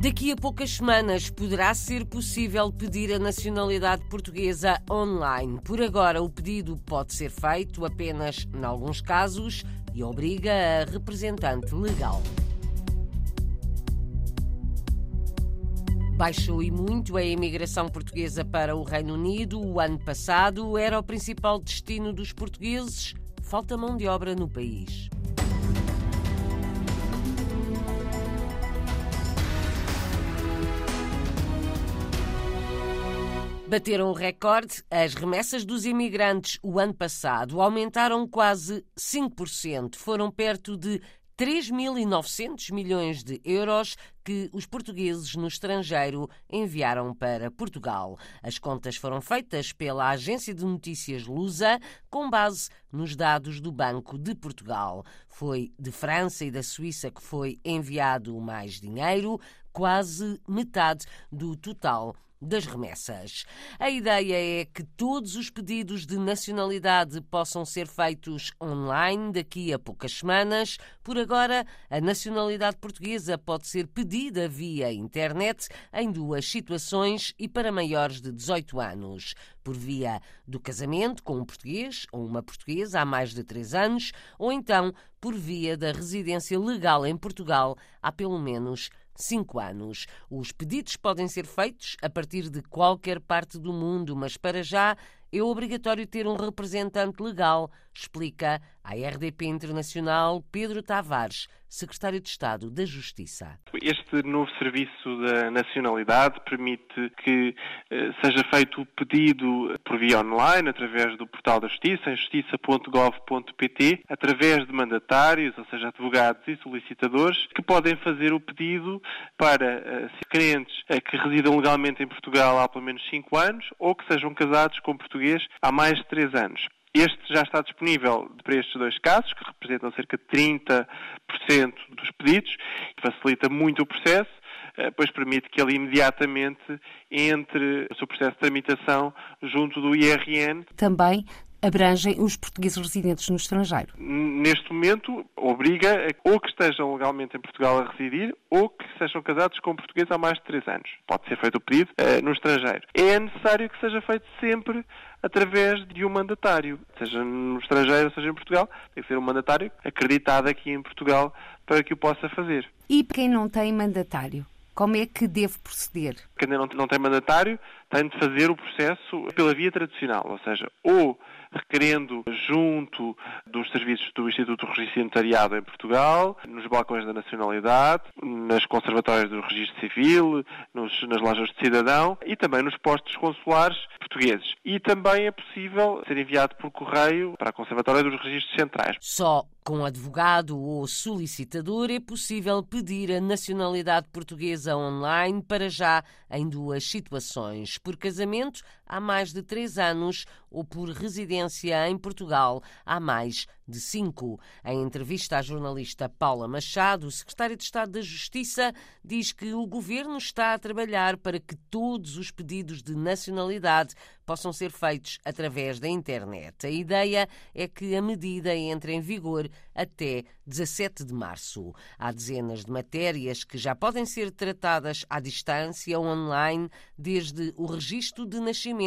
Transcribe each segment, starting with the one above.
Daqui a poucas semanas poderá ser possível pedir a nacionalidade portuguesa online. Por agora, o pedido pode ser feito apenas em alguns casos e obriga a representante legal. Baixou e muito a imigração portuguesa para o Reino Unido. O ano passado era o principal destino dos portugueses. Falta mão de obra no país. Bateram o recorde. As remessas dos imigrantes o ano passado aumentaram quase 5%. Foram perto de 3.900 milhões de euros que os portugueses no estrangeiro enviaram para Portugal. As contas foram feitas pela agência de notícias Lusa com base nos dados do Banco de Portugal. Foi de França e da Suíça que foi enviado mais dinheiro, quase metade do total das remessas. A ideia é que todos os pedidos de nacionalidade possam ser feitos online daqui a poucas semanas. Por agora, a nacionalidade portuguesa pode ser pedida via internet em duas situações e para maiores de 18 anos. Por via do casamento com um português ou uma portuguesa há mais de 3 anos, ou então por via da residência legal em Portugal há pelo menos cinco anos. Os pedidos podem ser feitos a partir de qualquer parte do mundo, mas para já é obrigatório ter um representante legal, explica à RDP Internacional Pedro Tavares, secretário de Estado da Justiça. Este novo serviço da nacionalidade permite que eh, seja feito o pedido por via online, através do portal da Justiça, em justiça.gov.pt, através de mandatários, ou seja, advogados e solicitadores, que podem fazer o pedido para uh, clientes uh, que residam legalmente em Portugal há pelo menos 5 anos ou que sejam casados com português há mais de 3 anos. Este já está disponível para estes dois casos, que representam cerca de 30% dos pedidos, facilita muito o processo, eh, pois permite que ele imediatamente entre o seu processo de tramitação junto do IRN. Também abrangem os portugueses residentes no estrangeiro? Neste momento, obriga ou que estejam legalmente em Portugal a residir ou que sejam casados com portugueses há mais de três anos. Pode ser feito o pedido uh, no estrangeiro. É necessário que seja feito sempre através de um mandatário, seja no estrangeiro, seja em Portugal. Tem que ser um mandatário acreditado aqui em Portugal para que o possa fazer. E quem não tem mandatário? Como é que deve proceder? Quem não, não tem mandatário tem de fazer o processo pela via tradicional, ou seja, ou requerendo junto dos serviços do Instituto de Registro Notariado em Portugal, nos balcões da nacionalidade, nas conservatórias do Registro Civil, nos, nas lojas de cidadão e também nos postos consulares portugueses. E também é possível ser enviado por correio para a Conservatória dos Registros Centrais. Só com advogado ou solicitador é possível pedir a nacionalidade portuguesa online para já em duas situações: por casamento há mais de três anos ou por residência em Portugal há mais de cinco. Em entrevista à jornalista Paula Machado, o secretário de Estado da Justiça diz que o governo está a trabalhar para que todos os pedidos de nacionalidade possam ser feitos através da internet. A ideia é que a medida entre em vigor até 17 de março. Há dezenas de matérias que já podem ser tratadas à distância online, desde o registro de nascimento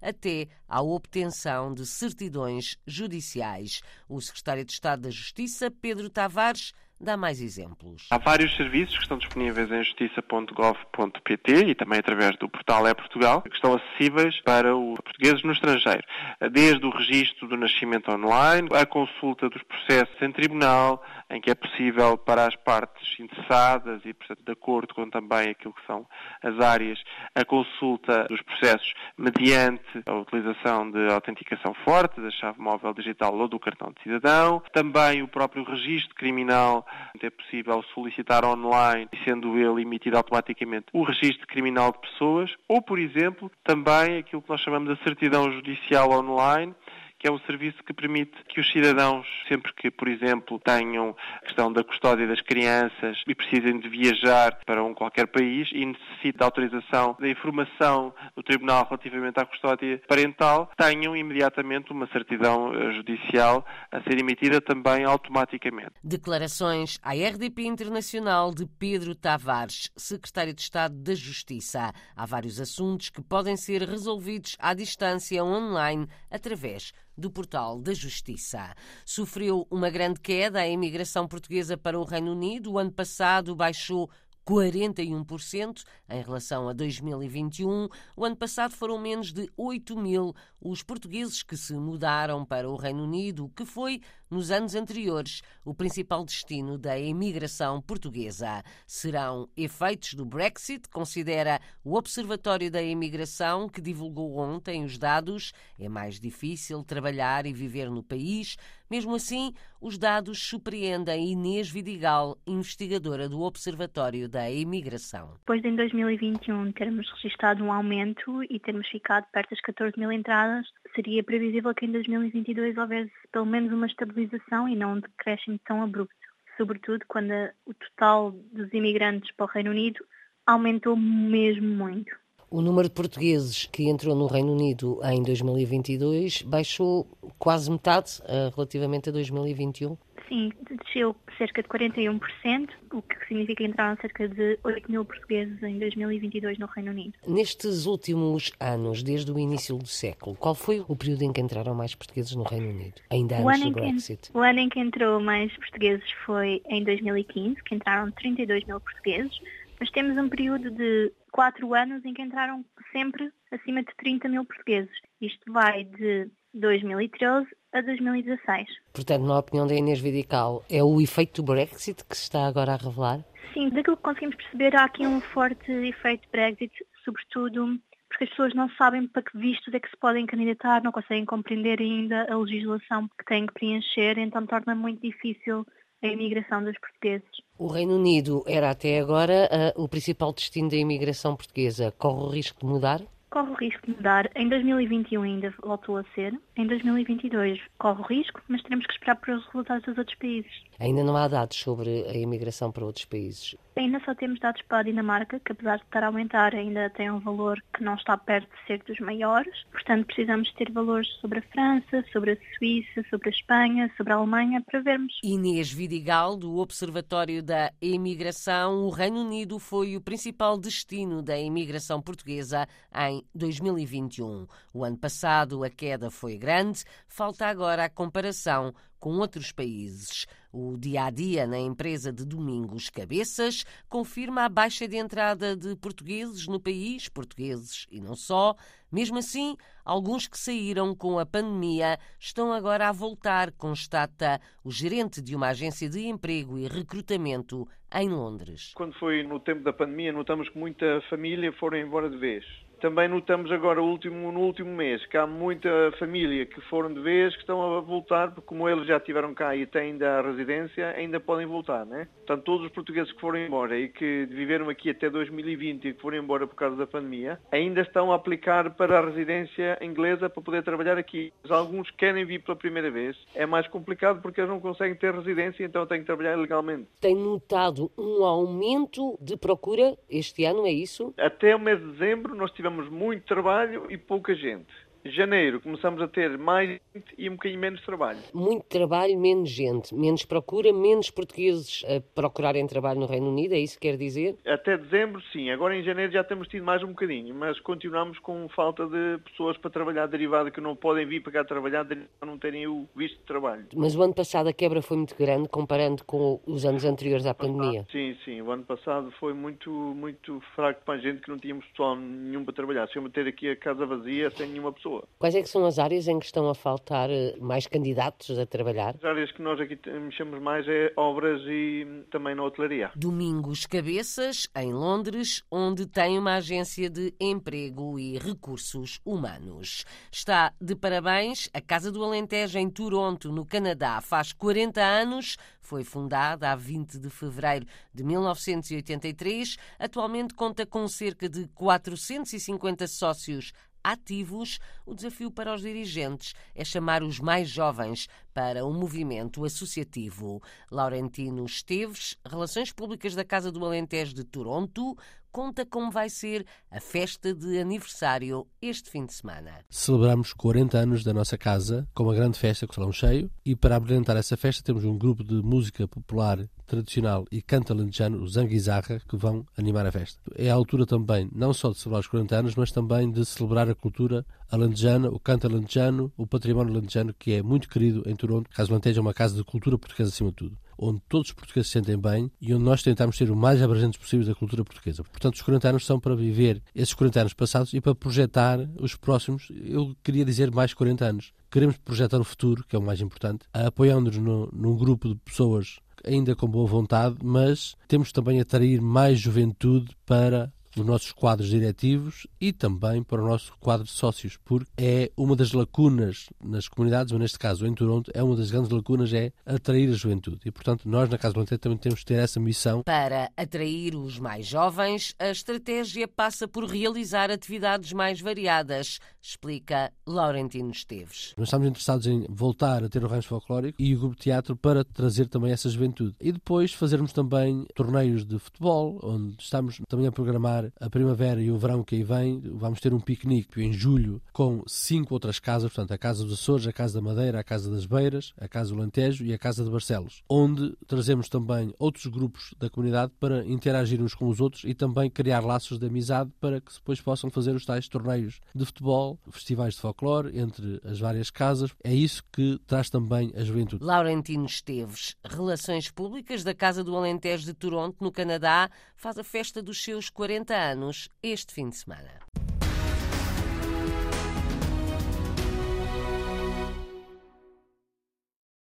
até à obtenção de certidões judiciais. O secretário de Estado da Justiça, Pedro Tavares, dá mais exemplos. Há vários serviços que estão disponíveis em justiça.gov.pt e também através do portal É Portugal, que estão acessíveis para os portugueses no estrangeiro. Desde o registro do nascimento online, a consulta dos processos em tribunal, em que é possível para as partes interessadas e, portanto, de acordo com também aquilo que são as áreas, a consulta dos processos mediante a utilização de autenticação forte, da chave móvel digital ou do cartão de cidadão, também o próprio registro criminal é possível solicitar online, sendo ele emitido automaticamente o registro criminal de pessoas, ou, por exemplo, também aquilo que nós chamamos de certidão judicial online, que é o serviço que permite que os cidadãos, sempre que, por exemplo, tenham a questão da custódia das crianças e precisem de viajar para um qualquer país e necessitem da autorização da informação do Tribunal relativamente à custódia parental, tenham imediatamente uma certidão eh, judicial a ser emitida também automaticamente. Declarações à RDP Internacional de Pedro Tavares, Secretário de Estado da Justiça. Há vários assuntos que podem ser resolvidos à distância online através do portal da Justiça. Sofreu uma grande queda a imigração portuguesa para o Reino Unido. O ano passado baixou 41% em relação a 2021. O ano passado foram menos de 8 mil os portugueses que se mudaram para o Reino Unido, que foi, nos anos anteriores, o principal destino da imigração portuguesa. Serão efeitos do Brexit, considera o Observatório da Imigração, que divulgou ontem os dados. É mais difícil trabalhar e viver no país. Mesmo assim, os dados surpreendem Inês Vidigal, investigadora do Observatório da Imigração. Depois de em 2021 termos registrado um aumento e termos ficado perto das 14 mil entradas, seria previsível que em 2022 houvesse pelo menos uma estabilização e não um decréscimo tão abrupto, sobretudo quando o total dos imigrantes para o Reino Unido aumentou mesmo muito. O número de portugueses que entrou no Reino Unido em 2022 baixou quase metade uh, relativamente a 2021. Sim, desceu cerca de 41%, o que significa que entraram cerca de 8 mil portugueses em 2022 no Reino Unido. Nestes últimos anos, desde o início do século, qual foi o período em que entraram mais portugueses no Reino Unido? Ainda antes do Brexit? o ano em que entrou mais portugueses foi em 2015, que entraram 32 mil portugueses, mas temos um período de quatro anos em que entraram sempre acima de 30 mil portugueses. Isto vai de 2013 a 2016. Portanto, na opinião da Inês Vidical, é o efeito do Brexit que se está agora a revelar? Sim, daquilo que conseguimos perceber, há aqui um forte efeito Brexit, sobretudo porque as pessoas não sabem para que vistos é que se podem candidatar, não conseguem compreender ainda a legislação que têm que preencher, então torna muito difícil a imigração dos portugueses. O Reino Unido era até agora uh, o principal destino da imigração portuguesa. Corre o risco de mudar? Corre o risco de mudar. Em 2021 ainda voltou a ser. Em 2022 corre o risco, mas teremos que esperar para os resultados dos outros países. Ainda não há dados sobre a imigração para outros países. Ainda só temos dados para a Dinamarca, que apesar de estar a aumentar, ainda tem um valor que não está perto de ser dos maiores. Portanto, precisamos ter valores sobre a França, sobre a Suíça, sobre a Espanha, sobre a Alemanha, para vermos. Inês Vidigal, do Observatório da Imigração, o Reino Unido foi o principal destino da imigração portuguesa em 2021. O ano passado a queda foi grande, falta agora a comparação com outros países. O dia a dia na empresa de Domingos Cabeças confirma a baixa de entrada de portugueses no país, portugueses e não só. Mesmo assim, alguns que saíram com a pandemia estão agora a voltar, constata o gerente de uma agência de emprego e recrutamento em Londres. Quando foi no tempo da pandemia, notamos que muita família foram embora de vez. Também notamos agora último, no último mês que há muita família que foram de vez que estão a voltar, porque como eles já estiveram cá e têm ainda a residência, ainda podem voltar, né? Portanto, todos os portugueses que foram embora e que viveram aqui até 2020 e que foram embora por causa da pandemia, ainda estão a aplicar para a residência inglesa para poder trabalhar aqui. Mas alguns querem vir pela primeira vez. É mais complicado porque eles não conseguem ter residência, então têm que trabalhar legalmente. Tem notado um aumento de procura este ano, é isso? Até o mês de dezembro nós tivemos tivemos muito trabalho e pouca gente janeiro começamos a ter mais gente e um bocadinho menos trabalho. Muito trabalho, menos gente, menos procura, menos portugueses a procurarem trabalho no Reino Unido, é isso que quer dizer? Até dezembro, sim. Agora em janeiro já temos tido mais um bocadinho, mas continuamos com falta de pessoas para trabalhar derivado que não podem vir para cá trabalhar para não terem o visto de trabalho. Mas o ano passado a quebra foi muito grande comparando com os anos anteriores à pandemia? Sim, sim. O ano passado foi muito, muito fraco para a gente que não tínhamos pessoal nenhum para trabalhar. Se eu meter aqui a casa vazia sem nenhuma pessoa pessoa. Quais é que são as áreas em que estão a faltar eh, mais candidatos a trabalhar? As áreas que nós aqui mexemos mais é obras e também na hotelaria. Domingos Cabeças, em Londres, onde tem uma agência de emprego e recursos humanos. Está de parabéns a Casa do Alentejo em Toronto, no Canadá. Faz 40 anos, foi fundada a 20 de fevereiro de 1983. Atualmente conta com cerca de 450 sócios ativos, o desafio para os dirigentes é chamar os mais jovens para o movimento associativo. Laurentino Esteves, Relações Públicas da Casa do Alentejo de Toronto, conta como vai ser a festa de aniversário este fim de semana. Celebramos 40 anos da nossa casa com uma grande festa com o salão cheio e para abrilhantar essa festa temos um grupo de música popular tradicional e canto alentejano, o Zanguizarra, que vão animar a festa. É a altura também não só de celebrar os 40 anos, mas também de celebrar a cultura alentejana, o canto alentejano, o património alentejano, que é muito querido em Toronto. Casa Alentejo é uma casa de cultura portuguesa acima de tudo onde todos os portugueses se sentem bem e onde nós tentamos ser o mais abrangentes possível da cultura portuguesa. Portanto, os 40 anos são para viver esses 40 anos passados e para projetar os próximos, eu queria dizer mais 40 anos. Queremos projetar o futuro, que é o mais importante, apoiando-nos num grupo de pessoas ainda com boa vontade, mas temos também a atrair mais juventude para os nossos quadros diretivos e também para o nosso quadro de sócios, porque é uma das lacunas nas comunidades, mas neste caso em Toronto, é uma das grandes lacunas é atrair a juventude. E, portanto, nós na Casa do Alentejo também temos que ter essa missão. Para atrair os mais jovens, a estratégia passa por realizar atividades mais variadas, explica Laurentino Esteves. Nós estamos interessados em voltar a ter o rancho folclórico e o grupo de teatro para trazer também essa juventude. E depois fazermos também torneios de futebol, onde estamos também a programar a primavera e o verão que aí vem, vamos ter um piquenique em julho com cinco outras casas, portanto, a Casa dos Açores, a Casa da Madeira, a Casa das Beiras, a Casa do Lantejo e a Casa de Barcelos, onde trazemos também outros grupos da comunidade para interagir uns com os outros e também criar laços de amizade para que depois possam fazer os tais torneios de futebol, festivais de folclore entre as várias casas. É isso que traz também a juventude. Laurentino Esteves, Relações Públicas da Casa do Alentejo de Toronto, no Canadá, faz a festa dos seus 40 anos este fim de semana.